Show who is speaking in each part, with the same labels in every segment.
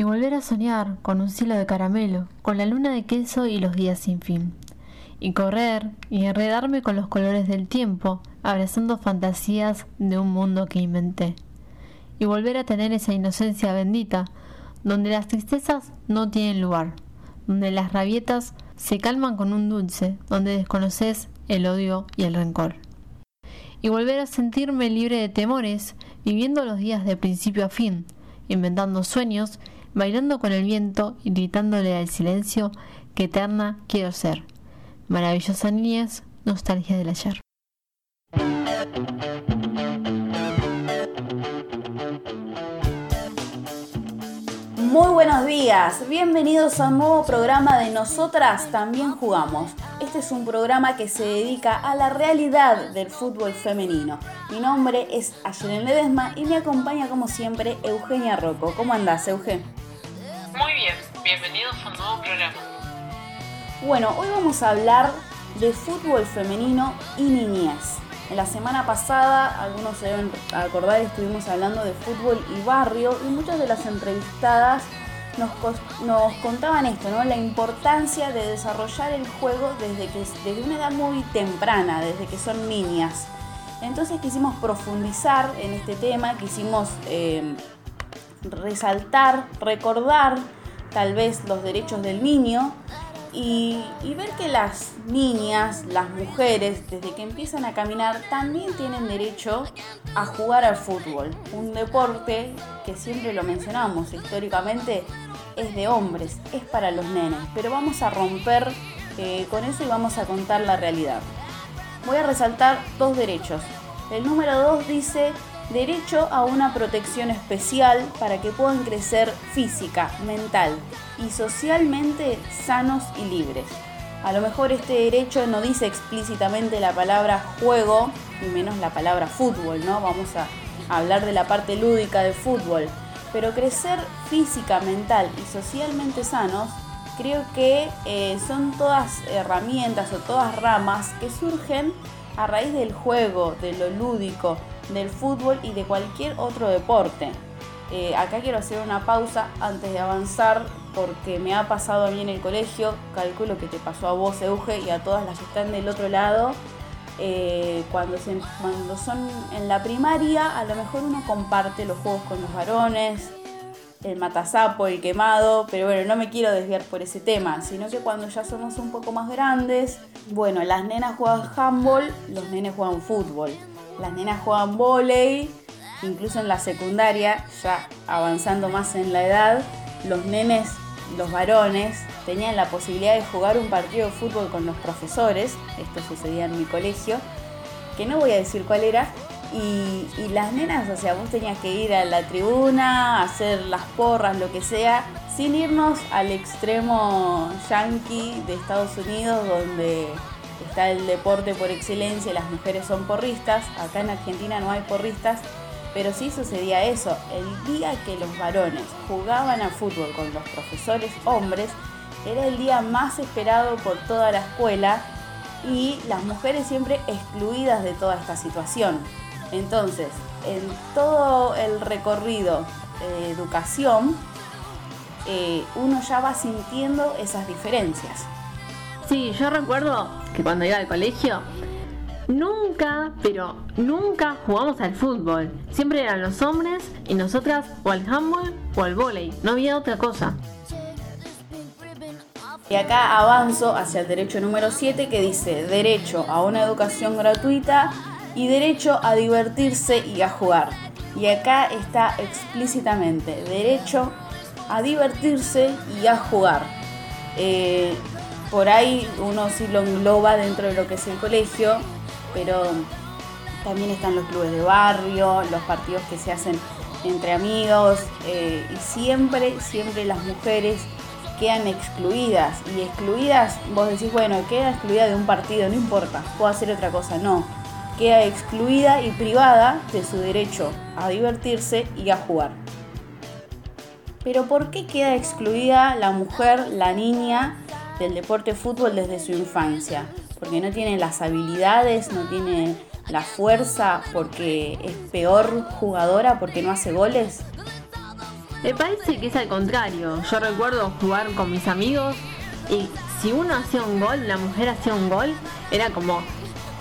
Speaker 1: y volver a soñar con un cielo de caramelo, con la luna de queso y los días sin fin. Y correr y enredarme con los colores del tiempo, abrazando fantasías de un mundo que inventé. Y volver a tener esa inocencia bendita, donde las tristezas no tienen lugar, donde las rabietas se calman con un dulce, donde desconoces el odio y el rencor. Y volver a sentirme libre de temores, viviendo los días de principio a fin, inventando sueños bailando con el viento y gritándole al silencio que eterna quiero ser. Maravillosa niñez, nostalgia del ayer.
Speaker 2: Muy buenos días, bienvenidos a un nuevo programa de Nosotras también jugamos. Este es un programa que se dedica a la realidad del fútbol femenino. Mi nombre es Ayelen Ledesma y me acompaña como siempre Eugenia Rocco. ¿Cómo andás, Eugen?
Speaker 3: Muy bien, bienvenidos a un nuevo programa.
Speaker 2: Bueno, hoy vamos a hablar de fútbol femenino y niñez. En la semana pasada, algunos se deben acordar, estuvimos hablando de fútbol y barrio y muchas de las entrevistadas nos, nos contaban esto, ¿no? La importancia de desarrollar el juego desde, que, desde una edad muy temprana, desde que son niñas. Entonces quisimos profundizar en este tema, quisimos eh, resaltar, recordar tal vez los derechos del niño y, ver que las niñas, las mujeres, desde que empiezan a caminar, también tienen derecho a jugar al fútbol. Un deporte que siempre lo mencionamos históricamente es de hombres, es para los nenes. Pero vamos a romper eh, con eso y vamos a contar la realidad. Voy a resaltar dos derechos. El número dos dice derecho a una protección especial para que puedan crecer física, mental y socialmente sanos y libres. A lo mejor este derecho no dice explícitamente la palabra juego, ni menos la palabra fútbol, ¿no? Vamos a hablar de la parte lúdica de fútbol. Pero crecer física, mental y socialmente sanos, creo que eh, son todas herramientas o todas ramas que surgen a raíz del juego, de lo lúdico, del fútbol y de cualquier otro deporte. Eh, acá quiero hacer una pausa antes de avanzar porque me ha pasado a mí en el colegio, calculo que te pasó a vos, Euge, y a todas las que están del otro lado. Eh, cuando, cuando son en la primaria, a lo mejor uno comparte los juegos con los varones, el matasapo, el quemado, pero bueno, no me quiero desviar por ese tema, sino que cuando ya somos un poco más grandes, bueno, las nenas juegan handball, los nenes juegan fútbol las nenas juegan volei, incluso en la secundaria, ya avanzando más en la edad, los nenes, los varones, tenían la posibilidad de jugar un partido de fútbol con los profesores, esto sucedía en mi colegio, que no voy a decir cuál era, y, las nenas, o sea, vos tenías que ir a la tribuna, hacer las porras, lo que sea, sin irnos al extremo yankee de Estados Unidos, donde está el deporte por excelencia, las mujeres son porristas, acá en Argentina no hay porristas, pero sí sucedía eso, el día que los varones jugaban a fútbol con los profesores hombres, era el día más esperado por toda la escuela y las mujeres siempre excluidas de toda esta situación. Entonces, en todo el recorrido de educación, eh, uno ya va sintiendo esas diferencias.
Speaker 1: Sí, yo recuerdo que cuando iba al colegio, nunca, pero nunca jugamos al fútbol. Siempre eran los hombres y nosotras o al handball o al volei. No había otra cosa.
Speaker 2: Y acá avanzo hacia el derecho número 7 que dice derecho a una educación gratuita y derecho a divertirse y a jugar. Y acá está explícitamente derecho a divertirse y a jugar. Eh, por ahí uno sí lo engloba dentro de lo que es el colegio, pero también están los clubes de barrio, los partidos que se hacen entre amigos eh, y siempre, siempre las mujeres quedan excluidas y excluidas, vos decís, bueno, queda excluida de un partido, no importa, puedo hacer otra cosa, no, queda excluida y privada de su derecho a divertirse y a jugar. Pero ¿por qué queda excluida la mujer, la niña del deporte fútbol desde su infancia, porque no tiene las habilidades, no tiene la fuerza, porque es peor jugadora, porque no hace goles.
Speaker 1: Me parece que es al contrario. Yo recuerdo jugar con mis amigos y si uno hacía un gol, la mujer hacía un gol, era como,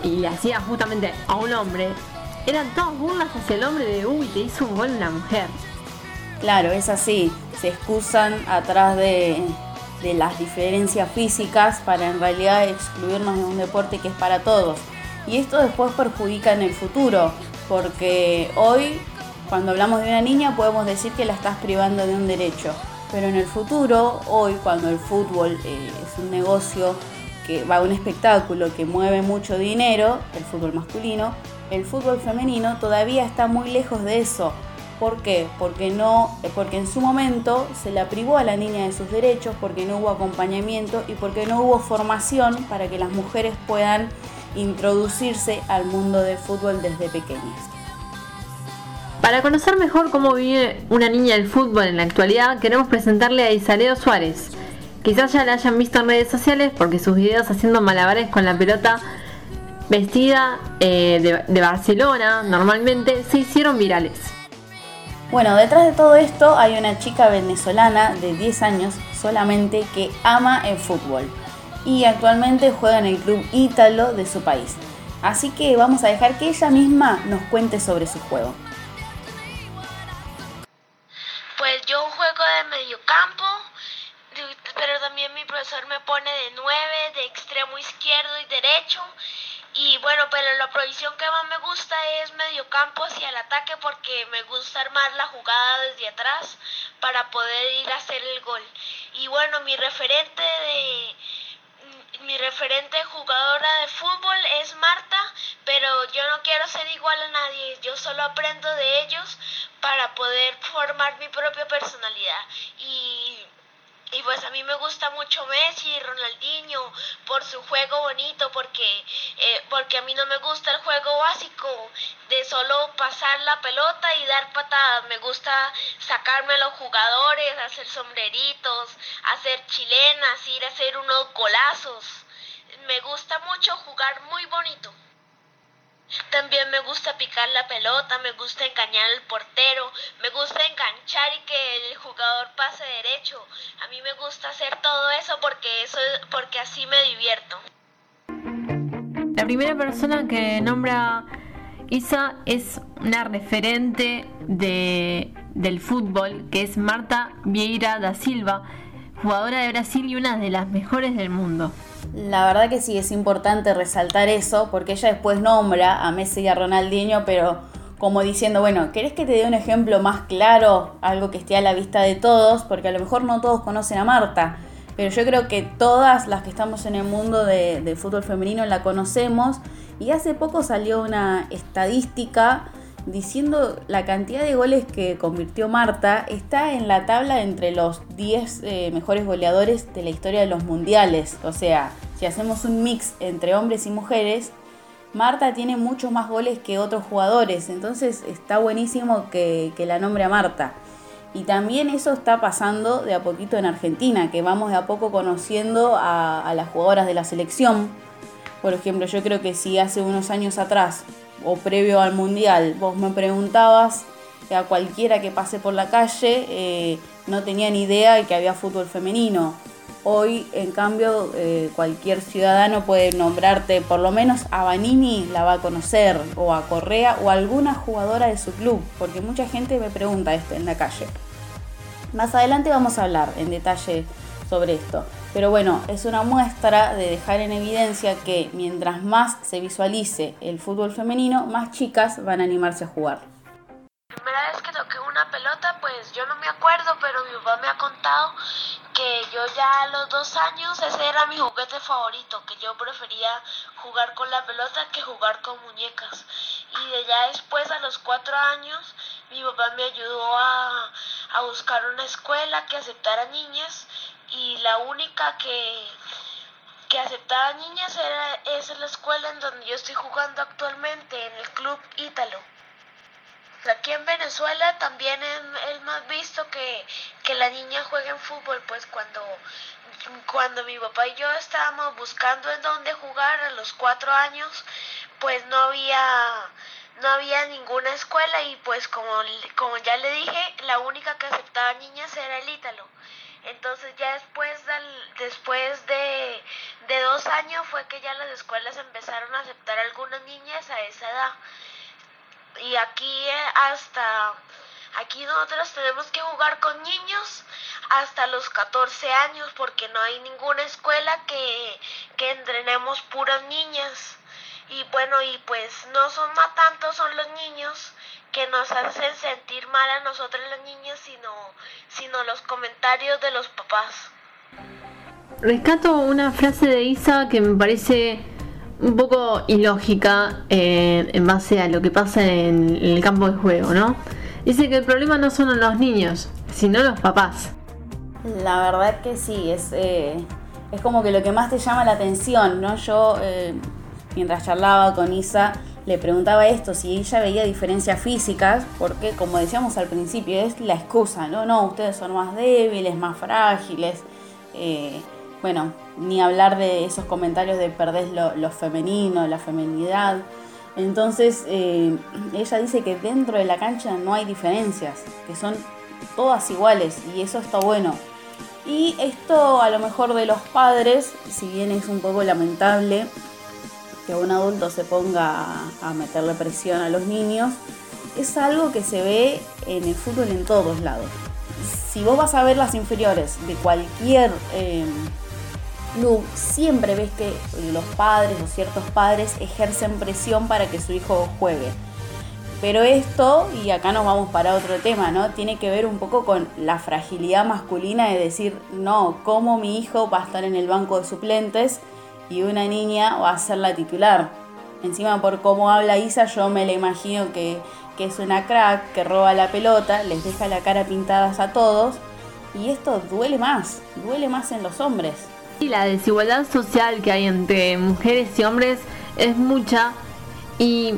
Speaker 1: y le hacía justamente a un hombre, eran todas burlas hacia el hombre de, uy, te hizo un gol una mujer.
Speaker 2: Claro, es así. Se excusan atrás de, de las diferencias físicas para en realidad excluirnos de un deporte que es para todos. Y esto después perjudica en el futuro, porque hoy cuando hablamos de una niña podemos decir que la estás privando de un derecho, pero en el futuro, hoy cuando el fútbol eh, es un negocio que va a un espectáculo que mueve mucho dinero, el fútbol masculino, el fútbol femenino todavía está muy lejos de eso. ¿Por qué? Porque, no, porque en su momento se la privó a la niña de sus derechos, porque no hubo acompañamiento y porque no hubo formación para que las mujeres puedan introducirse al mundo del fútbol desde pequeñas.
Speaker 1: Para conocer mejor cómo vive una niña del fútbol en la actualidad, queremos presentarle a Isaleo Suárez. Quizás ya la hayan visto en redes sociales porque sus videos haciendo malabares con la pelota vestida eh, de, Barcelona normalmente se hicieron virales.
Speaker 2: Bueno, detrás de todo esto hay una chica venezolana de 10 años solamente que ama el fútbol y actualmente juega en el club Ítalo de su país. Así que vamos a dejar que ella misma nos cuente sobre su juego.
Speaker 4: Pues yo juego de mediocampo, pero también mi profesor me pone de nueve, de extremo izquierdo y derecho. Y bueno, pero la posición que más me gusta es mediocampo hacia el ataque porque me gusta armar la jugada desde atrás para poder ir a hacer el gol. Y bueno, mi referente de mi referente jugadora de fútbol es Marta, pero yo no quiero ser igual a nadie, yo solo aprendo de ellos para poder formar mi propia personalidad. Y, y pues a mí me gusta mucho Messi y Ronaldinho por su juego bonito, porque, eh, porque a mí no me gusta el juego básico de solo pasar la pelota y dar patadas. Me gusta sacarme a los jugadores, hacer sombreritos, hacer chilenas, ir a hacer unos golazos. Me gusta mucho jugar muy bonito. También me gusta picar la pelota, me gusta engañar al portero, me gusta enganchar y que el jugador pase derecho. A mí me gusta hacer todo eso porque eso porque así me divierto.
Speaker 1: La primera persona que nombra Isa es una referente de, del fútbol, que es Marta Vieira da Silva, jugadora de Brasil y una de las mejores del mundo.
Speaker 2: La verdad que sí, es importante resaltar eso, porque ella después nombra a Messi y a Ronaldinho, pero como diciendo, bueno, ¿querés que te dé un ejemplo más claro? Algo que esté a la vista de todos, porque a lo mejor no todos conocen a Marta, pero yo creo que todas las que estamos en el mundo de, de fútbol femenino la conocemos. Y hace poco salió una estadística diciendo la cantidad de goles que convirtió Marta, está en la tabla entre los 10 eh, mejores goleadores de la historia de los mundiales. O sea, si hacemos un mix entre hombres y mujeres, Marta tiene muchos más goles que otros jugadores. Entonces está buenísimo que, la nombre a Marta. Y también eso está pasando de a poquito en Argentina, que vamos de a poco conociendo a, a las jugadoras de la selección. Por ejemplo, yo creo que si hace unos años atrás o previo al mundial, vos me preguntabas a cualquiera que pase por la calle, eh, no tenía ni idea de que había fútbol femenino. Hoy, en cambio, eh, cualquier ciudadano puede nombrarte, por lo menos a Vanini la va a conocer, o a Correa, o a alguna jugadora de su club, porque mucha gente me pregunta esto en la calle. Más adelante vamos a hablar en detalle sobre esto. Pero bueno, es una muestra de dejar en evidencia que mientras más se visualice el fútbol femenino, más chicas van a animarse a jugar.
Speaker 4: La primera vez que toqué una pelota, pues yo no me acuerdo, pero mi papá me ha contado que yo ya a los dos años ese era mi juguete favorito, que yo prefería jugar con la pelota que jugar con muñecas. Y de ya después, a los cuatro años, mi papá me ayudó a, a buscar una escuela que aceptara niñas y la única que, que aceptaba niñas era, es la escuela en donde yo estoy jugando actualmente, en el Club Ítalo. Aquí en Venezuela también es, más visto que, que la niña juegue en fútbol, pues cuando, cuando mi papá y yo estábamos buscando en dónde jugar a los cuatro años, pues no había no había ninguna escuela y pues como, como ya le dije, la única que aceptaba niñas era el Ítalo. Entonces ya después, del, después de, de dos años fue que ya las escuelas empezaron a aceptar algunas niñas a esa edad. Y aquí eh, hasta, aquí nosotros tenemos que jugar con niños hasta los 14 años porque no hay ninguna escuela que, que entrenemos puras niñas. Y bueno, y pues no son más tantos son los niños que nos hacen sentir mal a nosotros las niñas, sino, sino los comentarios de los papás.
Speaker 1: Rescato una frase de Isa que me parece un poco ilógica eh, en base a lo que pasa en, el campo de juego, ¿no? Dice que el problema no son los niños, sino los papás.
Speaker 2: La verdad que sí, es, eh, es como que lo que más te llama la atención, ¿no? Yo, eh, mientras charlaba con Isa, le preguntaba esto, si ella veía diferencias físicas, porque como decíamos al principio, es la excusa, ¿no? No, ustedes son más débiles, más frágiles. Eh, bueno, ni hablar de esos comentarios de perdés lo, femenino, la feminidad. Entonces, eh, ella dice que dentro de la cancha no hay diferencias, que son todas iguales y eso está bueno. Y esto a lo mejor de los padres, si bien es un poco lamentable, que un adulto se ponga a, meterle presión a los niños, es algo que se ve en el fútbol en todos lados. Si vos vas a ver las inferiores de cualquier eh, club, siempre ves que los padres o ciertos padres ejercen presión para que su hijo juegue. Pero esto, y acá nos vamos para otro tema, ¿no? Tiene que ver un poco con la fragilidad masculina de decir, no, ¿cómo mi hijo va a estar en el banco de suplentes? Y una niña va a ser la titular. Encima por cómo habla Isa yo me la imagino que, es una crack, que roba la pelota, les deja la cara pintadas a todos y esto duele más, duele más en los hombres.
Speaker 1: Y la desigualdad social que hay entre mujeres y hombres es mucha y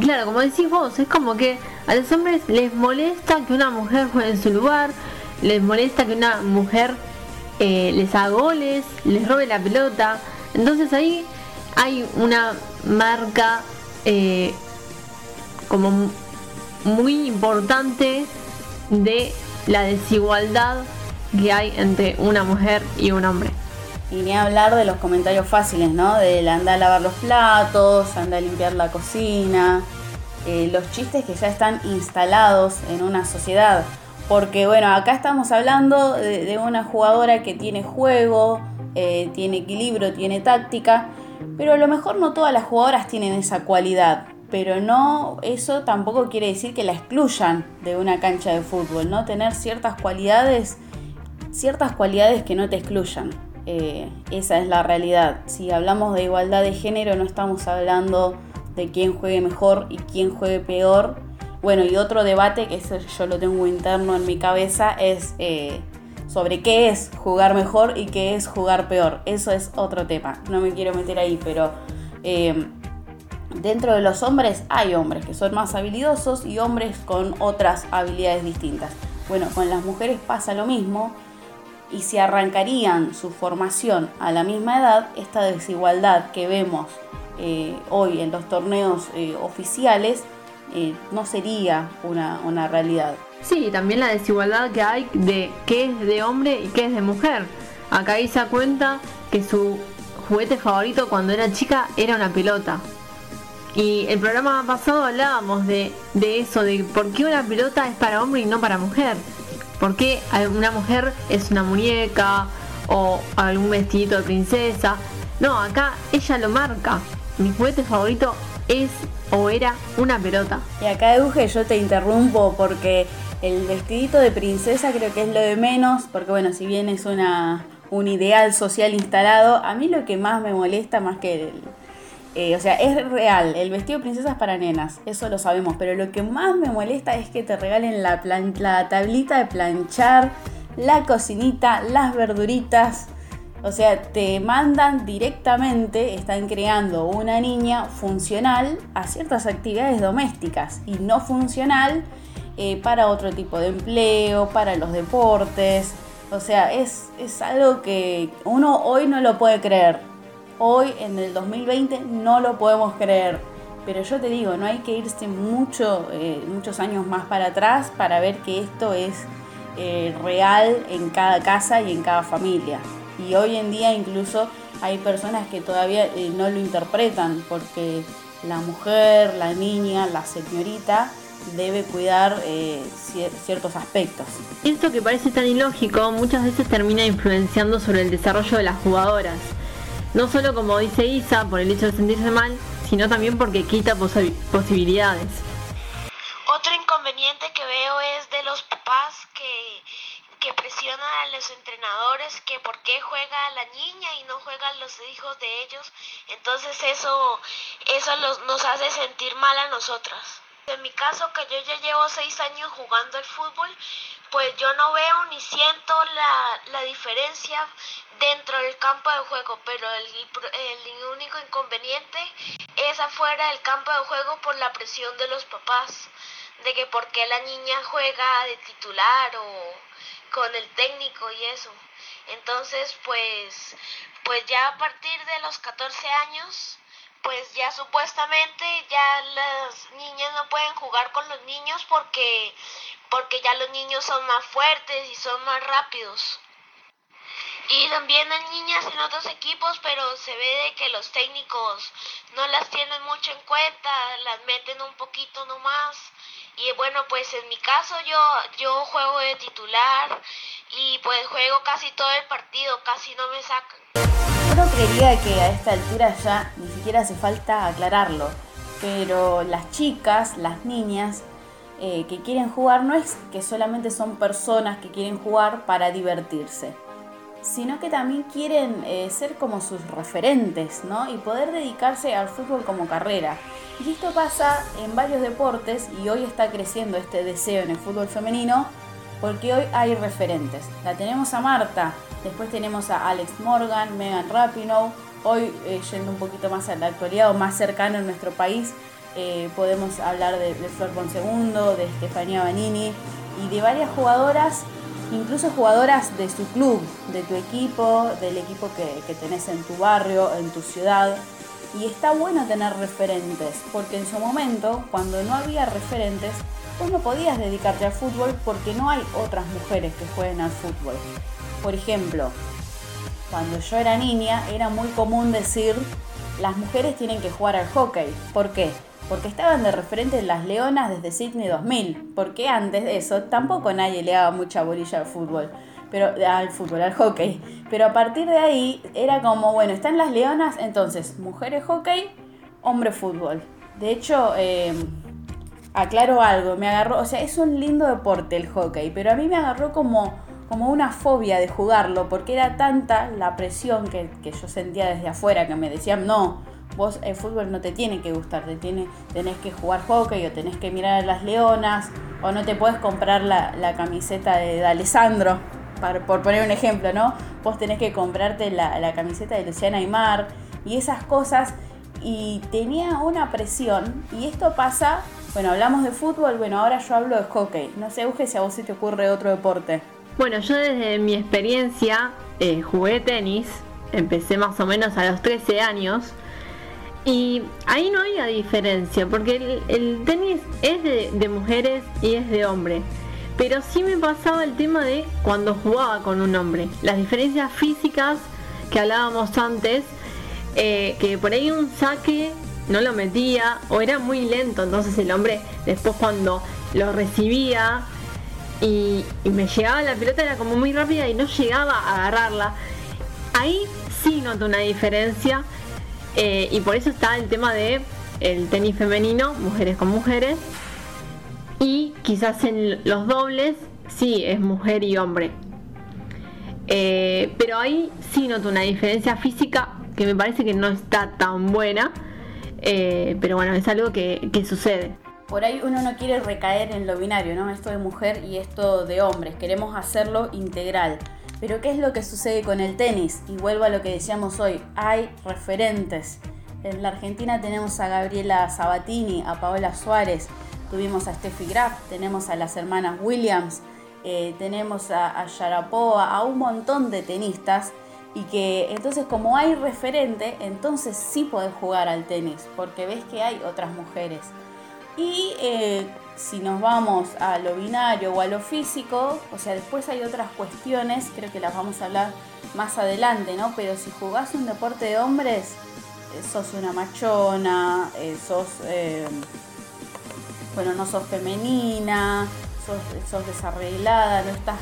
Speaker 1: claro, como decís vos, es como que a los hombres les molesta que una mujer juegue en su lugar, les molesta que una mujer eh, les haga goles, les robe la pelota. Entonces ahí hay una marca eh, como muy importante de la desigualdad que hay entre una mujer y un hombre.
Speaker 2: Y ni hablar de los comentarios fáciles, ¿no? Del andar a lavar los platos, andar a limpiar la cocina, eh, los chistes que ya están instalados en una sociedad. Porque bueno, acá estamos hablando de una jugadora que tiene juego, eh, tiene equilibrio, tiene táctica, pero a lo mejor no todas las jugadoras tienen esa cualidad. Pero no, eso tampoco quiere decir que la excluyan de una cancha de fútbol, ¿no? Tener ciertas cualidades, ciertas cualidades que no te excluyan. Eh, esa es la realidad. Si hablamos de igualdad de género, no estamos hablando de quién juegue mejor y quién juegue peor. Bueno, y otro debate, que eso yo lo tengo interno en mi cabeza, es eh, sobre qué es jugar mejor y qué es jugar peor. Eso es otro tema. No me quiero meter ahí, pero eh, dentro de los hombres hay hombres que son más habilidosos y hombres con otras habilidades distintas. Bueno, con las mujeres pasa lo mismo. Y si arrancarían su formación a la misma edad, esta desigualdad que vemos eh, hoy en los torneos eh, oficiales no sería una, una realidad.
Speaker 1: Sí, también la desigualdad que hay de qué es de hombre y qué es de mujer. Acá Isa cuenta que su juguete favorito cuando era chica era una pelota. Y el programa pasado hablábamos de, de eso, de por qué una pelota es para hombre y no para mujer. ¿Por qué una mujer es una muñeca o algún vestidito de princesa? No, acá ella lo marca. Mi juguete favorito es o era una pelota.
Speaker 2: Y acá, Euge, yo te interrumpo porque el vestidito de princesa creo que es lo de menos, porque bueno, si bien es una, un ideal social instalado, a mí lo que más me molesta más que el... Eh, o sea, es real, el vestido de princesa es para nenas, eso lo sabemos, pero lo que más me molesta es que te regalen la, la tablita de planchar, la cocinita, las verduritas. O sea, te mandan directamente, están creando una niña funcional a ciertas actividades domésticas y no funcional eh, para otro tipo de empleo, para los deportes. O sea, es, es algo que uno hoy no lo puede creer. Hoy, en el 2020, no lo podemos creer. pero yo te digo, no hay que irse mucho, eh, muchos años más para atrás para ver que esto es eh, real en cada casa y en cada familia. Y hoy en día incluso hay personas que todavía no lo interpretan porque la mujer, la niña, la señorita debe cuidar ciertos aspectos.
Speaker 1: Esto que parece tan ilógico muchas veces termina influenciando sobre el desarrollo de las jugadoras. No solo como dice Isa, por el hecho de sentirse mal, sino también porque quita posibilidades.
Speaker 4: Otro inconveniente que veo es de los papás que, que presionan a los entrenadores que por qué juega la niña y no juegan los hijos de ellos. Entonces eso, eso nos hace sentir mal a nosotras. En mi caso, que yo ya llevo seis años jugando el fútbol, pues yo no veo ni siento la, la diferencia dentro del campo de juego, pero el, el, único inconveniente es afuera del campo de juego por la presión de los papás, de que por qué la niña juega de titular o con el técnico y eso. Entonces, pues, pues ya a partir de los 14 años, pues ya supuestamente ya las niñas no pueden jugar con los niños porque porque ya los niños son más fuertes y son más rápidos. Y también hay niñas en otros equipos, pero se ve de que los técnicos no las tienen mucho en cuenta, las meten un poquito nomás. Y bueno, pues en mi caso yo, yo juego de titular y pues juego casi todo el partido, casi no me sacan.
Speaker 2: Uno creería que a esta altura ya ni siquiera hace falta aclararlo, pero las chicas, las niñas, eh, que quieren jugar no es que solamente son personas que quieren jugar para divertirse sino que también quieren eh, ser como sus referentes, ¿no? Y poder dedicarse al fútbol como carrera. Y esto pasa en varios deportes y hoy está creciendo este deseo en el fútbol femenino porque hoy hay referentes. La tenemos a Marta, después tenemos a Alex Morgan, Megan Rapinoe, hoy eh, yendo un poquito más a la actualidad o más cercano en nuestro país, eh, podemos hablar de, de Flor Ponsegundo, de Estefanía Banini y de varias jugadoras incluso jugadoras de su club, de tu equipo, del equipo que, tenés en tu barrio, en tu ciudad. Y está bueno tener referentes, porque en su momento, cuando no había referentes, vos no podías dedicarte al fútbol porque no hay otras mujeres que jueguen al fútbol. Por ejemplo, cuando yo era niña era muy común decir las mujeres tienen que jugar al hockey. ¿Por qué? Porque estaban de referente las Leonas desde Sydney 2000, porque antes de eso tampoco nadie le daba mucha bolilla al fútbol, pero al fútbol, al hockey. Pero a partir de ahí era como, bueno, están las Leonas, entonces mujeres hockey, hombre fútbol. De hecho, em, aclaro algo, me agarró, o sea, es un lindo deporte el hockey, pero a mí me agarró como, como una fobia de jugarlo, porque era tanta la presión que, que yo sentía desde afuera, que me decían, no, vos el fútbol no te tiene que gustar, te tiene, tenés que jugar hockey o tenés que mirar a las leonas o no te puedes comprar la, camiseta de, Alessandro, por poner un ejemplo, ¿no? Vos tenés que comprarte la, camiseta de Luciana Aymar y esas cosas y tenía una presión y esto pasa, bueno, hablamos de fútbol, bueno, ahora yo hablo de hockey, no sé, Uge, si a vos se te ocurre otro deporte.
Speaker 1: Bueno, yo desde mi experiencia eh, jugué tenis, empecé más o menos a los 13 años y ahí no había diferencia, porque el, tenis es de, mujeres y es de hombres. Pero sí me pasaba el tema de cuando jugaba con un hombre. Las diferencias físicas que hablábamos antes, eh, que por ahí un saque no lo metía o era muy lento. Entonces el hombre después cuando lo recibía y, y me llegaba la pelota era como muy rápida y no llegaba a agarrarla. Ahí sí noto una diferencia eh, y por eso está el tema de el tenis femenino, mujeres con mujeres. Y quizás en los dobles, sí, es mujer y hombre. Eh, pero ahí sí noto una diferencia física que me parece que no está tan buena. Eh, pero bueno, es algo que, que sucede.
Speaker 2: Por ahí uno no quiere recaer en lo binario, ¿no? Esto de mujer y esto de hombres. Queremos hacerlo integral. Pero ¿qué es lo que sucede con el tenis? Y vuelvo a lo que decíamos hoy, hay referentes. En la Argentina tenemos a Gabriela Sabatini, a Paola Suárez, tuvimos a Steffi Graf, tenemos a las hermanas Williams, eh, tenemos a, a Yarapoa, a un montón de tenistas y que entonces como hay referente, entonces sí podés jugar al tenis, porque ves que hay otras mujeres. Y eh, si nos vamos a lo binario o a lo físico, o sea, después hay otras cuestiones, creo que las vamos a hablar más adelante, ¿no? Pero si jugás un deporte de hombres, eh, sos una machona, eh, sos, bueno, no sos femenina, sos, desarreglada, no estás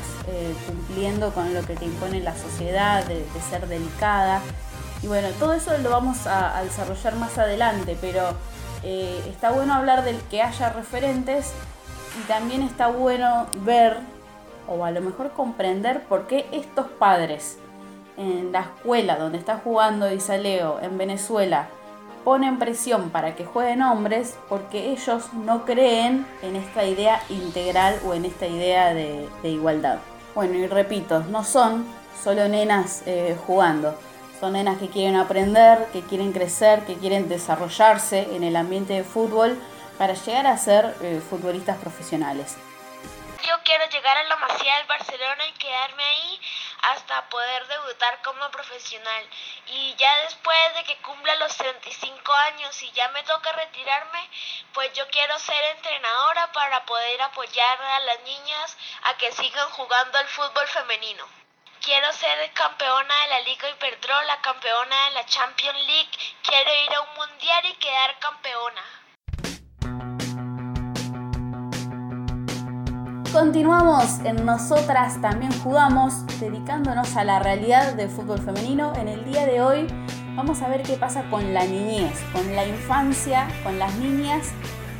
Speaker 2: cumpliendo con lo que te impone la sociedad, de, ser delicada. Y bueno, todo eso lo vamos a, desarrollar más adelante, pero eh, está bueno hablar del que haya referentes y también está bueno ver o a lo mejor comprender por qué estos padres en la escuela donde está jugando Isaleo en Venezuela ponen presión para que jueguen hombres porque ellos no creen en esta idea integral o en esta idea de, igualdad. Bueno, y repito, no son solo nenas eh, jugando, son nenas que quieren aprender, que quieren crecer, que quieren desarrollarse en el ambiente de fútbol para llegar a ser eh, futbolistas profesionales.
Speaker 4: Yo quiero llegar a la Masía del Barcelona y quedarme ahí hasta poder debutar como profesional. Y ya después de que cumpla los 35 años y ya me toca retirarme, pues yo quiero ser entrenadora para poder apoyar a las niñas a que sigan jugando al fútbol femenino. Quiero ser campeona de la Liga Iberdrola, campeona de la Champions League. Quiero ir a un mundial y quedar campeona.
Speaker 2: Continuamos en Nosotras también jugamos, dedicándonos a la realidad del fútbol femenino. En el día de hoy vamos a ver qué pasa con la niñez, con la infancia, con las niñas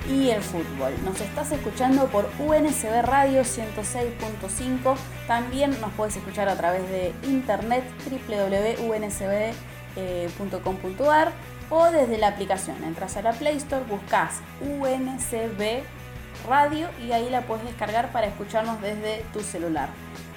Speaker 2: y el fútbol. Nos estás escuchando por UNSB Radio 106.5. También nos puedes escuchar a través de internet www.unsb.com.ar o desde la aplicación. Entras a la Play Store, buscas UNSB radio y ahí la puedes descargar para escucharnos desde tu celular.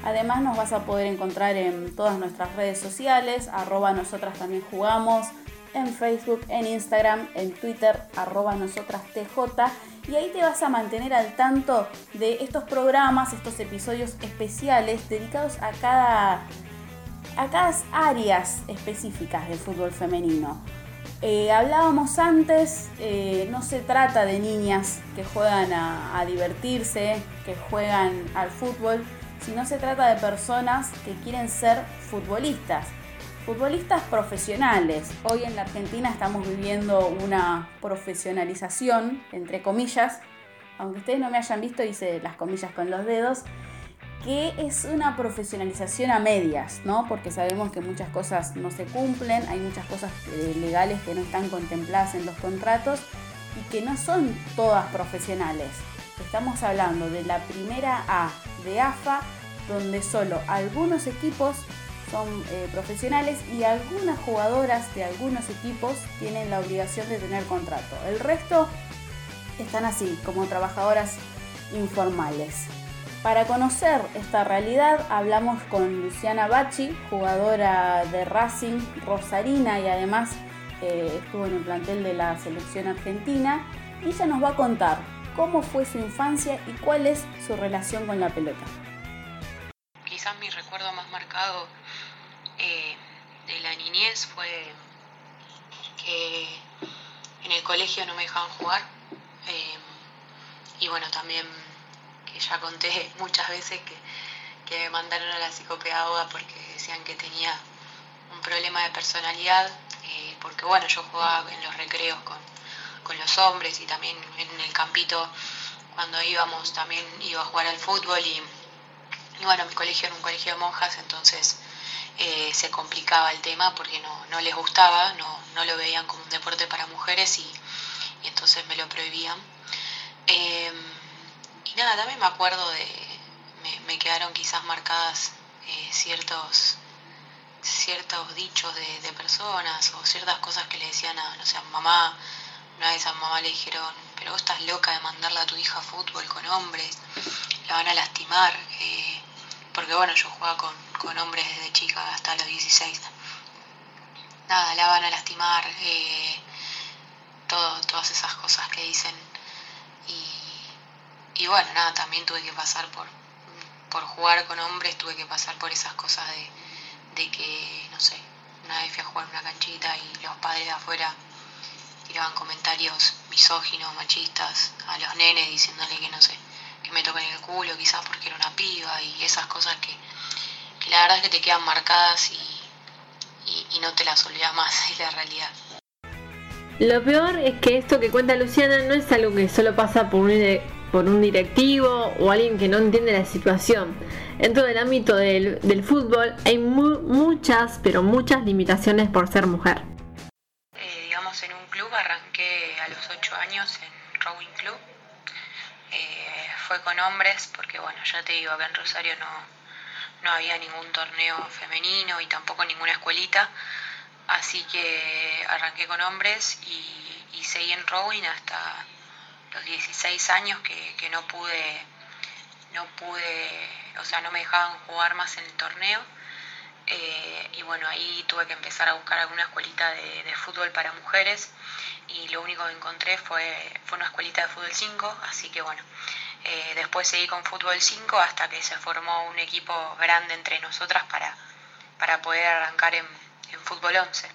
Speaker 2: Además nos vas a poder encontrar en todas nuestras redes sociales, arroba nosotras también jugamos, en Facebook, en Instagram, en Twitter, arroba nosotras TJ. Y ahí te vas a mantener al tanto de estos programas, estos episodios especiales dedicados a cada, a cada áreas específicas del fútbol femenino. Eh, hablábamos antes, eh, no se trata de niñas que juegan a, divertirse, que juegan al fútbol, sino se trata de personas que quieren ser futbolistas, futbolistas profesionales. Hoy en la Argentina estamos viviendo una profesionalización, entre comillas, aunque ustedes no me hayan visto, hice las comillas con los dedos, que es una profesionalización a medias, ¿no? Porque sabemos que muchas cosas no se cumplen, hay muchas cosas eh, legales que no están contempladas en los contratos y que no son todas profesionales. Estamos hablando de la primera A de AFA, donde solo algunos equipos son eh, profesionales y algunas jugadoras de algunos equipos tienen la obligación de tener contrato. El resto están así, como trabajadoras informales. Para conocer esta realidad hablamos con Luciana Bachi, jugadora de Racing Rosarina y además eh, estuvo en el plantel de la selección argentina y ella nos va a contar cómo fue su infancia y cuál es su relación con la pelota.
Speaker 5: Quizás mi recuerdo más marcado eh, de la niñez fue que en el colegio no me dejaban jugar eh, y bueno también ya conté muchas veces que, me mandaron a la psicopedagoga porque decían que tenía un problema de personalidad, eh, porque bueno, yo jugaba en los recreos con, los hombres y también en el campito cuando íbamos también iba a jugar al fútbol y, bueno, mi colegio era un colegio de monjas, entonces eh, se complicaba el tema porque no, les gustaba, no, no, lo veían como un deporte para mujeres y, entonces me lo prohibían. Eh, y nada, también me acuerdo de, me, quedaron quizás marcadas eh, ciertos, ciertos dichos de, personas o ciertas cosas que le decían a, no sé, mamá. Una vez a mamá le dijeron, pero vos estás loca de mandarla a tu hija fútbol con hombres, la van a lastimar. Eh, porque bueno, yo jugaba con, con, hombres desde chica hasta los 16. Nada, la van a lastimar, eh, todo, todas esas cosas que dicen. Y, y bueno, nada, también tuve que pasar por, por jugar con hombres, tuve que pasar por esas cosas de, de que, no sé, una vez fui a jugar una canchita y los padres de afuera tiraban comentarios misóginos, machistas a los nenes diciéndole que no sé, que me toquen el culo quizás porque era una piba y esas cosas que, la verdad es que te quedan marcadas y, no te las olvidas más, es la realidad.
Speaker 1: Lo peor es que esto que cuenta Luciana no es algo que solo pasa por un, por un directivo o alguien que no entiende la situación. Dentro del ámbito del, fútbol hay muchas, pero muchas limitaciones por ser mujer.
Speaker 5: Eh, digamos, en un club arranqué a los 8 años en Rowing Club. Eh, fue con hombres, porque bueno, ya te digo, acá en Rosario no, no había ningún torneo femenino y tampoco ninguna escuelita. Así que arranqué con hombres y, seguí en rowing hasta los 16 años que, que, no pude, no pude, o sea, no me dejaban jugar más en el torneo. Eh, y bueno, ahí tuve que empezar a buscar alguna escuelita de, fútbol para mujeres y lo único que encontré fue, fue una escuelita de fútbol 5, así que bueno, eh, después seguí con fútbol 5 hasta que se formó un equipo grande entre nosotras para, para poder arrancar en, fútbol 11.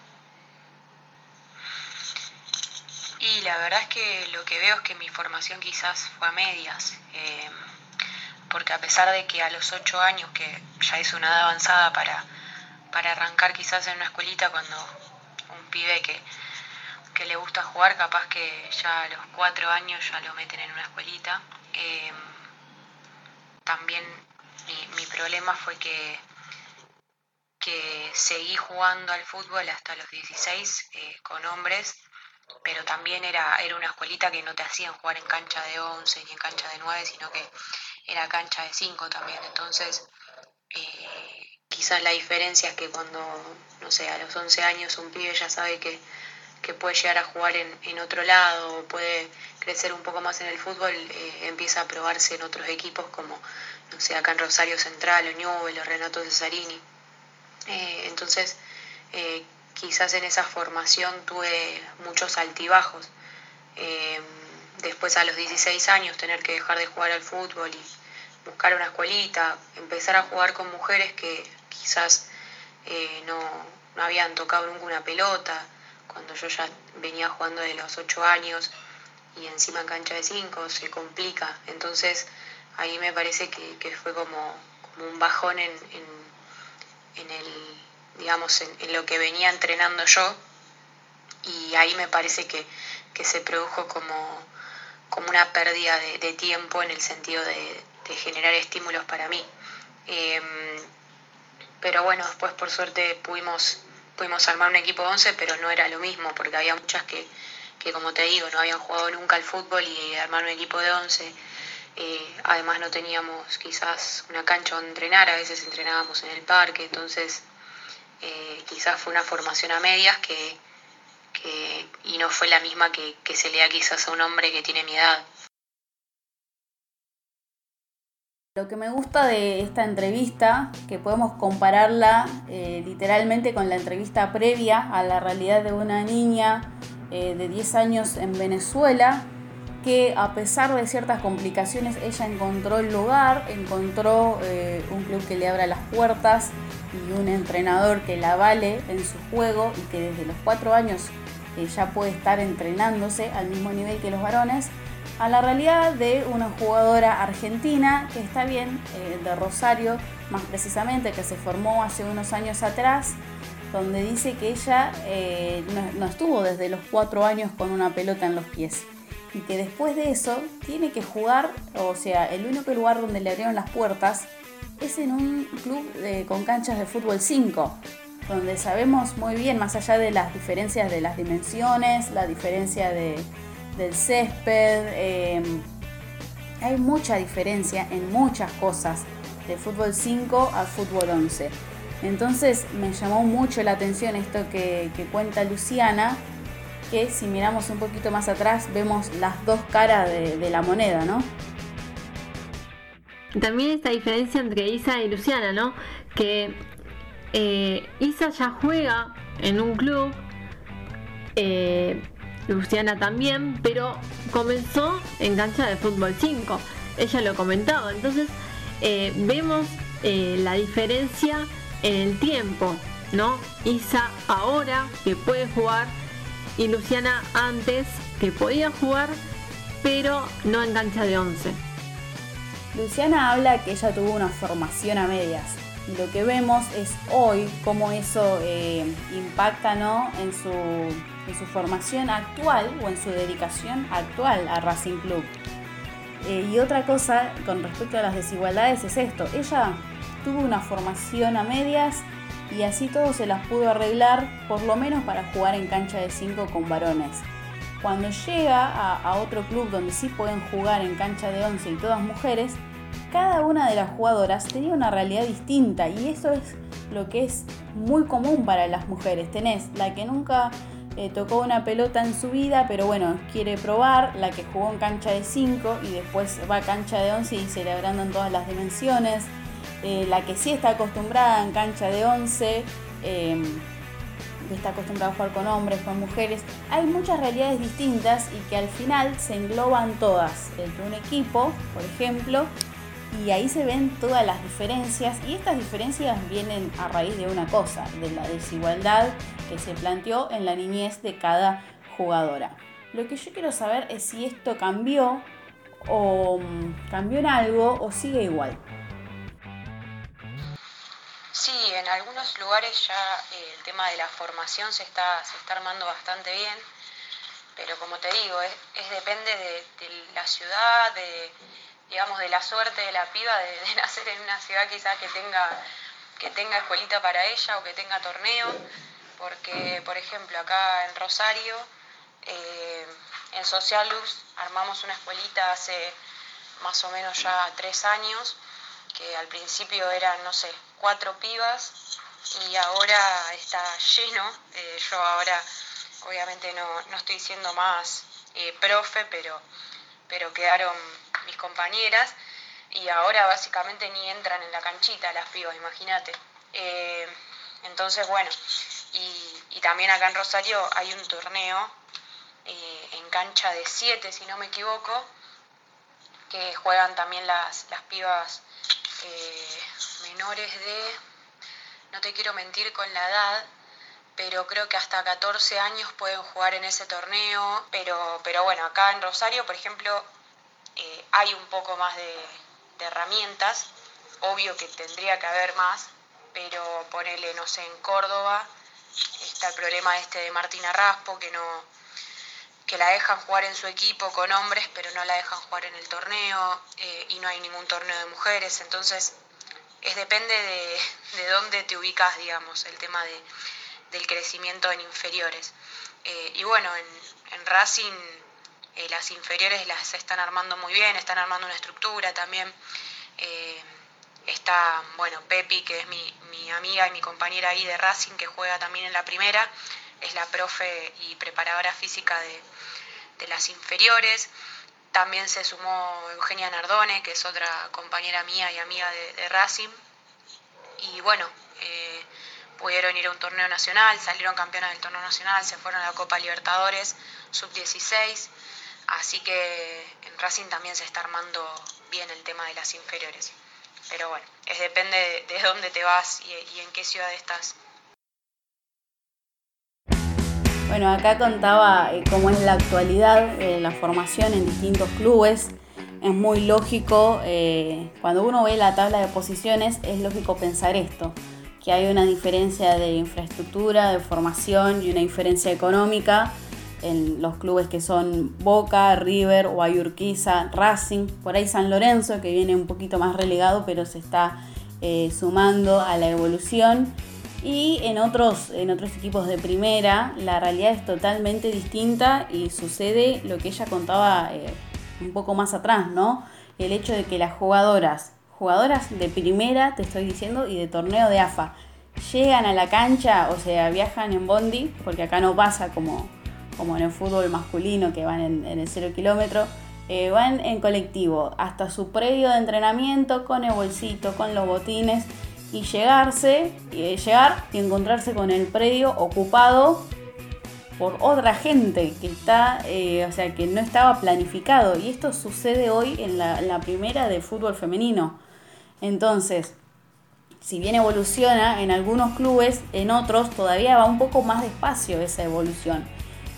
Speaker 5: Y la verdad es que lo que veo es que mi formación quizás fue a medias, eh, porque a pesar de que a los 8 años, que ya es una edad avanzada para, para arrancar quizás en una escuelita cuando un pibe que, que le gusta jugar, capaz que ya a los 4 años ya lo meten en una escuelita, eh, también mi, mi problema fue que que seguí jugando al fútbol hasta los 16 eh, con hombres, pero también era, era una escuelita que no te hacían jugar en cancha de 11 ni en cancha de 9, sino que era cancha de 5 también. Entonces, eh, quizás la diferencia es que cuando, no sé, a los 11 años un pibe ya sabe que, puede llegar a jugar en, otro lado puede crecer un poco más en el fútbol, eh, empieza a probarse en otros equipos como, no sé, acá en Rosario Central o Newell o Renato Cesarini. Eh, entonces, eh, quizás en esa formación tuve muchos altibajos. Eh, después a los 16 años tener que dejar de jugar al fútbol y buscar una escuelita, empezar a jugar con mujeres que quizás no, no, habían tocado nunca una pelota, cuando yo ya venía jugando de los 8 años y encima en cancha de 5 se complica. Entonces ahí me parece que, fue como, un bajón en en el, digamos, en, lo que venía entrenando yo y ahí me parece que, se produjo como, como una pérdida de, tiempo en el sentido de, generar estímulos para mí. Em, pero bueno, después por suerte pudimos, pudimos armar un equipo de 11, pero no era lo mismo, porque había muchas que, que, como te digo, no habían jugado nunca al fútbol y armar un equipo de 11 eh, además no teníamos quizás una cancha donde entrenar, a veces entrenábamos en el parque, entonces eh, quizás fue una formación a medias que, y no fue la misma que, se le da quizás a un hombre que tiene mi edad.
Speaker 2: Lo que me gusta de esta entrevista, que podemos compararla eh, literalmente con la entrevista previa a la realidad de una niña de 10 años en Venezuela, que a pesar de ciertas complicaciones ella encontró el lugar, encontró eh, un club que le abra las puertas y un entrenador que la vale en su juego y que desde los cuatro años ya puede estar entrenándose al mismo nivel que los varones, a la realidad de una jugadora argentina que está bien, eh, de Rosario más precisamente, que se formó hace unos años atrás, donde dice que ella eh, no estuvo desde los cuatro años con una pelota en los pies. Y que después de eso tiene que jugar, o sea, el único lugar donde le abrieron las puertas es en un club con canchas de fútbol 5, donde sabemos muy bien, más allá de las diferencias de las dimensiones, la diferencia de, del césped, em, hay mucha diferencia en muchas cosas de fútbol 5 a fútbol 11. Entonces me llamó mucho la atención esto que, cuenta Luciana, que si miramos un poquito más atrás vemos las dos caras de, la moneda, ¿no?
Speaker 1: También esta diferencia entre Isa y Luciana, ¿no? Que eh, Isa ya juega en un club, eh, Luciana también, pero comenzó en cancha de fútbol 5. Ella lo comentaba. Entonces eh, vemos la diferencia en el tiempo, ¿no? Isa ahora que puede jugar y Luciana antes que podía jugar, pero no en cancha de 11.
Speaker 2: Luciana habla que ella tuvo una formación a medias. Y lo que vemos es hoy cómo eso eh, impacta ¿no? en, su, en su formación actual o en su dedicación actual a Racing Club. Eh, y otra cosa con respecto a las desigualdades es esto. Ella tuvo una formación a medias y así todo se las pudo arreglar, por lo menos para jugar en cancha de 5 con varones. Cuando llega a, otro club donde sí pueden jugar en cancha de 11 y todas mujeres, cada una de las jugadoras tenía una realidad distinta y eso es lo que es muy común para las mujeres. Tenés la que nunca eh, tocó una pelota en su vida, pero bueno, quiere probar, la que jugó en cancha de 5 y después va a cancha de 11 y se le agrandan todas las dimensiones. Eh, la que sí está acostumbrada en cancha de 11, em, está acostumbrada a jugar con hombres, con mujeres. Hay muchas realidades distintas y que al final se engloban todas dentro de un equipo, por ejemplo, y ahí se ven todas las diferencias y estas diferencias vienen a raíz de una cosa, de la desigualdad que se planteó en la niñez de cada jugadora. Lo que yo quiero saber es si esto cambió o mm, cambió en algo o sigue igual.
Speaker 5: Sí, en algunos lugares ya eh, el tema de la formación se está, se está armando bastante bien, pero como te digo, es, depende de, la ciudad, de, digamos, de la suerte de la piba de, nacer en una ciudad quizás que tenga, que tenga escuelita para ella o que tenga torneo, porque, por ejemplo, acá en Rosario, eh, en Socialus, armamos una escuelita hace más o menos ya tres años, que al principio eran, no sé, cuatro pibas y ahora está lleno. Eh, yo ahora obviamente no, no estoy siendo más eh, profe, pero, pero quedaron mis compañeras y ahora básicamente ni entran en la canchita las pibas, imagínate. Eh, entonces, bueno, y, y, también acá en Rosario hay un torneo en cancha de siete, si no me equivoco, que juegan también las, las pibas menores de, no te quiero mentir con la edad, pero creo que hasta 14 años pueden jugar en ese torneo, pero, pero bueno, acá en Rosario, por ejemplo, eh, hay un poco más de, herramientas, obvio que tendría que haber más, pero ponele, no sé, en Córdoba está el problema este de Martina Raspo, que no que la dejan jugar en su equipo con hombres, pero no la dejan jugar en el torneo, eh, y no hay ningún torneo de mujeres, entonces es depende de, de, dónde te ubicas, digamos, el tema de, del crecimiento en inferiores. Eh, y bueno, en, en Racing eh, las inferiores las están armando muy bien, están armando una estructura también. Eh, está, bueno, Pepi, que es mi, mi, amiga y mi compañera ahí de Racing, que juega también en la primera, es la profe y preparadora física de, de las inferiores. También se sumó Eugenia Nardone, que es otra compañera mía y amiga de, Racing. Y bueno, eh, pudieron ir a un torneo nacional, salieron campeonas del torneo nacional, se fueron a la Copa Libertadores sub-16. Así que en Racing también se está armando bien el tema de las inferiores. Pero bueno, es depende de, dónde te vas y en qué ciudad estás.
Speaker 2: Bueno, acá contaba eh, cómo es la actualidad, eh, la formación en distintos clubes. Es muy lógico, eh, cuando uno ve la tabla de posiciones, es lógico pensar esto, que hay una diferencia de infraestructura, de formación y una diferencia económica en los clubes que son Boca, River, Guayurquiza, Racing, por ahí San Lorenzo, que viene un poquito más relegado, pero se está sumando a la evolución y en otros, en otros equipos de primera la realidad es totalmente distinta y sucede lo que ella contaba eh, un poco más atrás, ¿no? El hecho de que las jugadoras, jugadoras de primera, te estoy diciendo, y de torneo de AFA, llegan a la cancha, o sea, viajan en bondi, porque acá no pasa como, como en el fútbol masculino que van en, el cero kilómetro, eh, van en colectivo hasta su predio de entrenamiento con el bolsito, con los botines y llegarse, y llegar y encontrarse con el predio ocupado por otra gente que está, eh, o sea, que no estaba planificado. Y esto sucede hoy en la, primera de fútbol femenino. Entonces, si bien evoluciona en algunos clubes, en otros todavía va un poco más despacio esa evolución.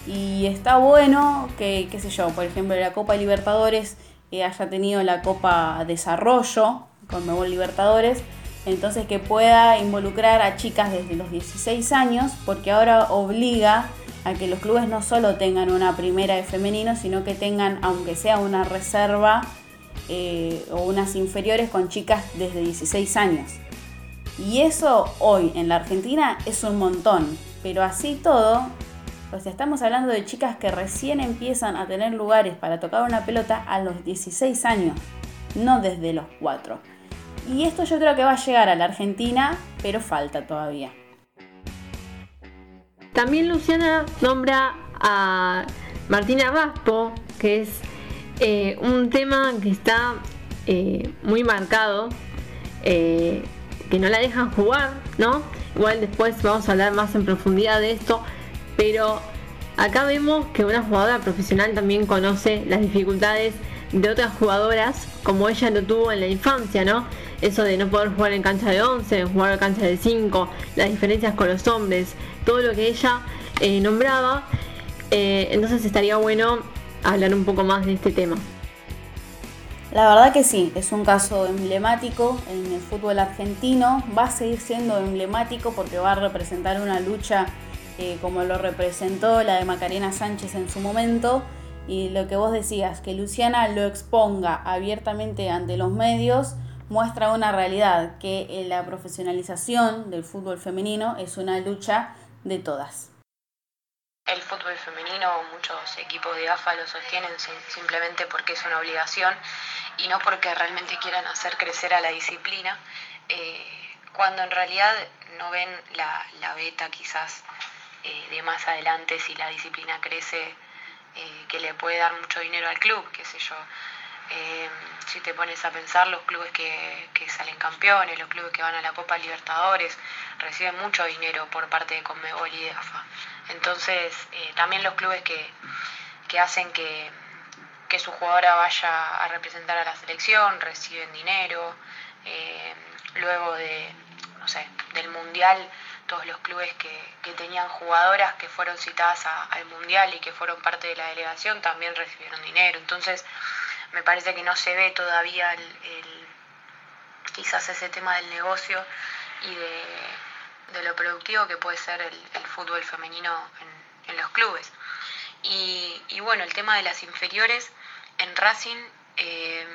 Speaker 2: Y está bueno que, qué sé yo, por ejemplo, la Copa Libertadores eh, haya tenido la Copa Desarrollo con Mebol Libertadores, entonces que pueda involucrar a chicas desde los 16 años, porque ahora obliga a que los clubes no solo tengan una primera de femenino, sino que tengan, aunque sea una reserva eh, o unas inferiores con chicas desde 16 años. Y eso hoy en la Argentina es un montón, pero así todo, pues estamos hablando de chicas que recién empiezan a tener lugares para tocar una pelota a los 16 años, no desde los 4. Y esto yo creo que va a llegar a la Argentina, pero falta todavía.
Speaker 1: También Luciana nombra a Martina Raspo, que es eh, un tema que está eh, muy marcado, eh, que no la dejan jugar, ¿no? Igual después vamos a hablar más en profundidad de esto, pero acá vemos que una jugadora profesional también conoce las dificultades de otras jugadoras, como ella lo tuvo en la infancia, ¿no? Eso de no poder jugar en cancha de 11, jugar en cancha de 5, las diferencias con los hombres, todo lo que ella eh, nombraba. Eh, entonces estaría bueno hablar un poco más de este tema.
Speaker 2: La verdad que sí, es un caso emblemático en el fútbol argentino, va a seguir siendo emblemático porque va a representar una lucha eh, como lo representó la de Macarena Sánchez en su momento y lo que vos decías, que Luciana lo exponga abiertamente ante los medios, muestra una realidad, que eh, la profesionalización del fútbol femenino es una lucha de todas.
Speaker 5: El fútbol femenino, muchos equipos de AFA lo sostienen simplemente porque es una obligación y no porque realmente quieran hacer crecer a la disciplina, eh, cuando en realidad no ven la, beta quizás eh, de más adelante si la disciplina crece eh, que le puede dar mucho dinero al club, qué sé yo. Eh, si te pones a pensar, los clubes que, salen campeones, los clubes que van a la Copa Libertadores, reciben mucho dinero por parte de Conmebol y de AFA. Entonces, también los clubes que, hacen que, que, su jugadora vaya a representar a la selección reciben dinero. luego de, no sé, del Mundial todos los clubes que, tenían jugadoras que fueron citadas al Mundial y que fueron parte de la delegación también recibieron dinero. Entonces, me parece que no se ve todavía el, quizás ese tema del negocio y de, lo productivo que puede ser el, fútbol femenino en, los clubes. Y, bueno, el tema de las inferiores, en Racing eh,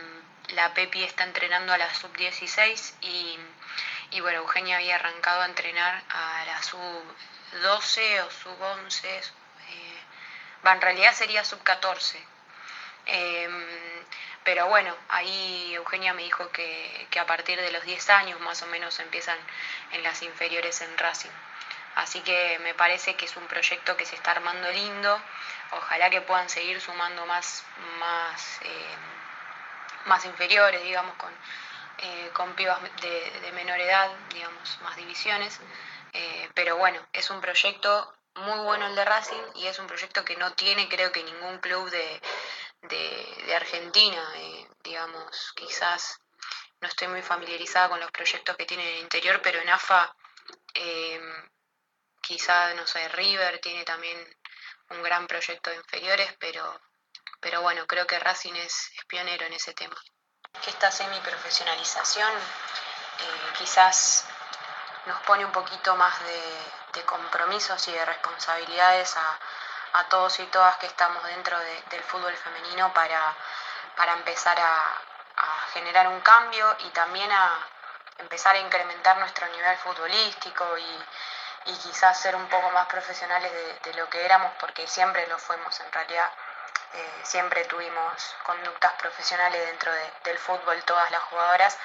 Speaker 5: la Pepi está entrenando a la sub-16 y y bueno, Eugenia había arrancado a entrenar a la sub-12 o sub-11, eh, en realidad sería sub-14. Em, pero bueno, ahí Eugenia me dijo que, a partir de los 10 años más o menos empiezan en las inferiores en Racing. Así que me parece que es un proyecto que se está armando lindo. Ojalá que puedan seguir sumando más, más, em, más inferiores, digamos, con, eh, con pibas de, menor edad, digamos, más divisiones. Eh, pero bueno, es un proyecto muy bueno el de Racing y es un proyecto que no tiene creo que ningún club de, Argentina, eh, digamos, quizás no estoy muy familiarizada con los proyectos que tiene en el interior, pero en AFA quizás, no sé, River tiene también un gran proyecto de inferiores, pero, pero bueno, creo que Racing es pionero en ese tema que esta semiprofesionalización eh, quizás nos pone un poquito más de, compromisos y de responsabilidades a, todos y todas que estamos dentro del fútbol femenino para, para empezar a, generar un cambio y también a empezar a incrementar nuestro nivel futbolístico y, quizás ser un poco más profesionales de, de, lo que éramos, porque siempre lo fuimos en realidad. Eh, siempre tuvimos conductas profesionales dentro del fútbol, todas las jugadoras,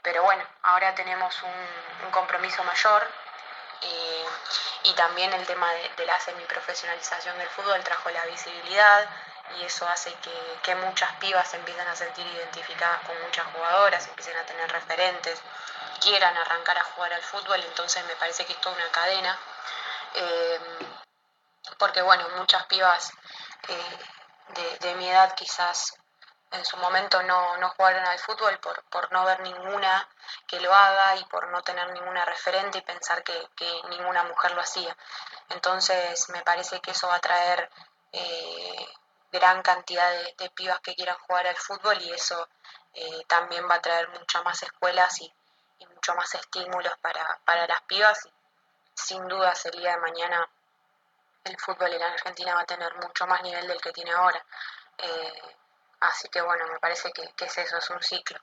Speaker 5: pero bueno, ahora tenemos un, compromiso mayor eh, y también el tema de, la semiprofesionalización del fútbol trajo la visibilidad y eso hace que, muchas pibas se empiecen a sentir identificadas con muchas jugadoras, empiecen a tener referentes, quieran arrancar a jugar al fútbol, entonces me parece que es toda una cadena. Eh, porque bueno, muchas pibas de, mi edad quizás en su momento no, no jugaron al fútbol por, por no ver ninguna que lo haga y por no tener ninguna referente y pensar que, ninguna mujer lo hacía. Entonces me parece que eso va a traer eh, gran cantidad de, pibas que quieran jugar al fútbol y eso eh, también va a traer muchas más escuelas y, y mucho más estímulos para, para las pibas. Sin duda el día de mañana el fútbol en Argentina va a tener mucho más nivel del que tiene ahora. Eh, así que bueno, me parece que, que es eso, es un ciclo.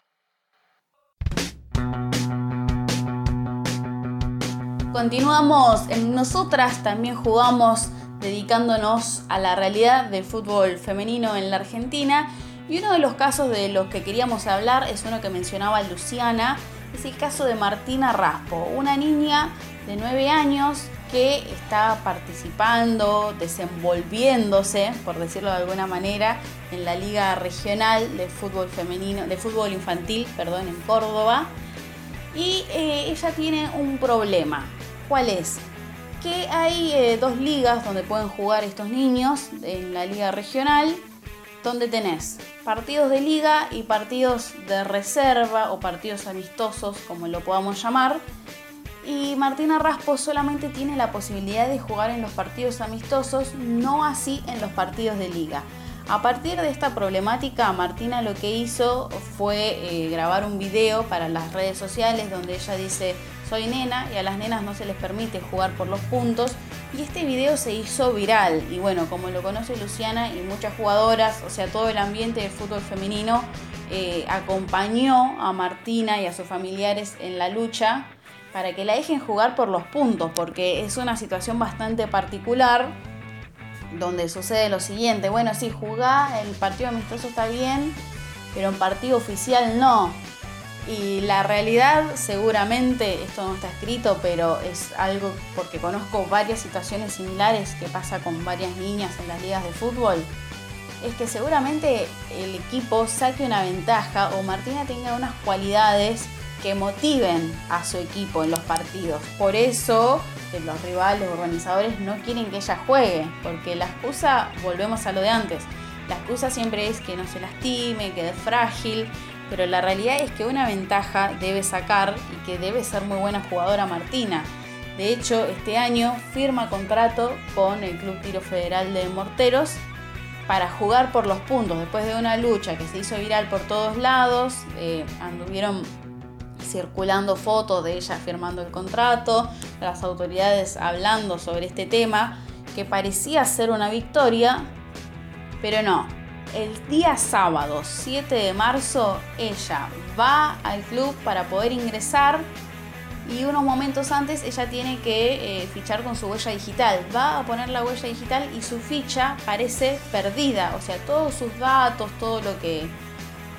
Speaker 2: Continuamos en Nosotras, también jugamos dedicándonos a la realidad del fútbol femenino en la Argentina. Y uno de los casos de los que queríamos hablar es uno que mencionaba Luciana, es el caso de Martina Raspo, una niña de 9 años que está participando, desenvolviéndose, por decirlo de alguna manera, en la Liga Regional de Fútbol Femenino, de Fútbol Infantil, perdón, en Córdoba. Y eh, ella tiene un problema. ¿Cuál es? Que hay eh, dos ligas donde pueden jugar estos niños en la Liga Regional, donde tenés partidos de liga y partidos de reserva o partidos amistosos, como lo podamos llamar y Martina Raspo solamente tiene la posibilidad de jugar en los partidos amistosos, no así en los partidos de liga. A partir de esta problemática, Martina lo que hizo fue eh, grabar un video para las redes sociales donde ella dice, soy nena y a las nenas no se les permite jugar por los puntos. Y este video se hizo viral y bueno, como lo conoce Luciana y muchas jugadoras, o sea, todo el ambiente de fútbol femenino eh, acompañó a Martina y a sus familiares en la lucha para que la dejen jugar por los puntos, porque es una situación bastante particular donde sucede lo siguiente, bueno, sí, jugá, el partido amistoso está bien, pero en partido oficial no. Y la realidad, seguramente, esto no está escrito, pero es algo porque conozco varias situaciones similares que pasa con varias niñas en las ligas de fútbol, es que seguramente el equipo saque una ventaja o Martina tenga unas cualidades que motiven a su equipo en los partidos. Por eso los rivales organizadores no quieren que ella juegue, porque la excusa, volvemos a lo de antes, la excusa siempre es que no se lastime, que es frágil, pero la realidad es que una ventaja debe sacar y que debe ser muy buena jugadora Martina. De hecho, este año firma contrato con el Club Tiro Federal de Morteros para jugar por los puntos. Después de una lucha que se hizo viral por todos lados, eh, anduvieron circulando fotos de ella firmando el contrato, las autoridades hablando sobre este tema, que parecía ser una victoria, pero no. El día sábado 7 de marzo ella va al club para poder ingresar y unos momentos antes ella tiene que eh, fichar con su huella digital. Va a poner la huella digital y su ficha parece perdida, o sea, todos sus datos, todo lo que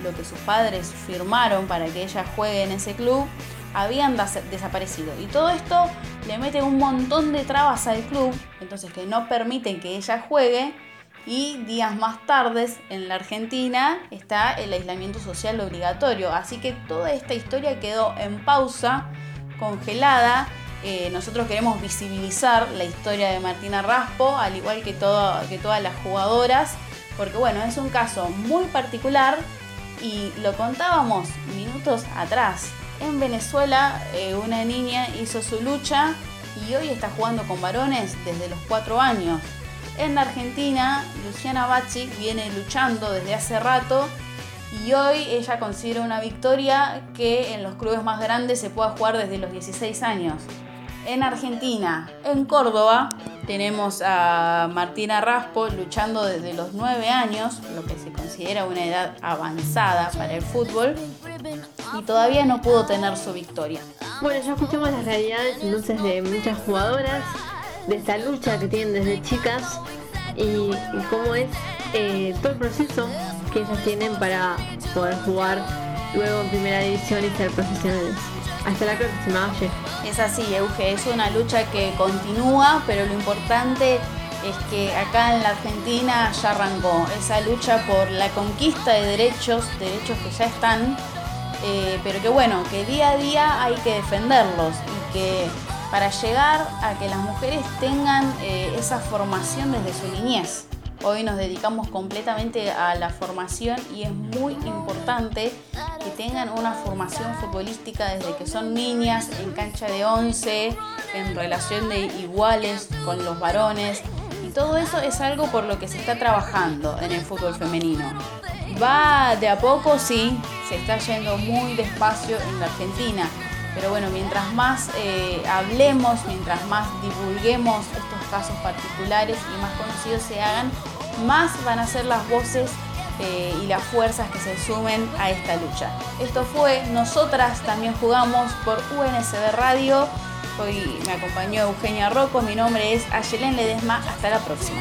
Speaker 2: lo que sus padres firmaron para que ella juegue en ese club, habían desaparecido. Y todo esto le mete un montón de trabas al club, entonces que no permiten que ella juegue. Y días más tarde en la Argentina está el aislamiento social obligatorio. Así que toda esta historia quedó en pausa, congelada. Eh, nosotros queremos visibilizar la historia de Martina Raspo, al igual que, que todas las jugadoras, porque bueno, es un caso muy particular y lo contábamos minutos atrás. En Venezuela eh, una niña hizo su lucha y hoy está jugando con varones desde los 4 años. En Argentina, Luciana Bacci viene luchando desde hace rato y hoy ella considera una victoria que en los clubes más grandes se pueda jugar desde los 16 años. En Argentina, en Córdoba, tenemos a Martina Raspo luchando desde los 9 años, lo que se considera una edad avanzada para el fútbol, y todavía no pudo tener su victoria.
Speaker 1: Bueno, ya escuchamos las realidades entonces de muchas jugadoras, de esta lucha que tienen desde chicas y, cómo es eh, todo el proceso que ellas tienen para poder jugar luego en primera división y ser profesionales. Hasta la próxima, oye.
Speaker 2: Es así, Euge, es una lucha que continúa, pero lo importante es que acá en la Argentina ya arrancó esa lucha por la conquista de derechos, derechos que ya están, eh, pero que bueno, que día a día hay que defenderlos y que para llegar a que las mujeres tengan eh, esa formación desde su niñez. Hoy nos dedicamos completamente a la formación y es muy importante que tengan una formación futbolística desde que son niñas en cancha de 11, en relación de iguales con los varones. Todo eso es algo por lo que se está trabajando en el fútbol femenino. Va de a poco, sí, se está yendo muy despacio en la Argentina. Pero bueno, mientras más eh, hablemos, mientras más divulguemos estos casos particulares y más conocidos se hagan, más van a ser las voces eh, y las fuerzas que se sumen a esta lucha. Esto fue Nosotras también jugamos por UNSB Radio. Hoy me acompañó Eugenia Rocco, mi nombre es Ayelen Ledesma, hasta la próxima.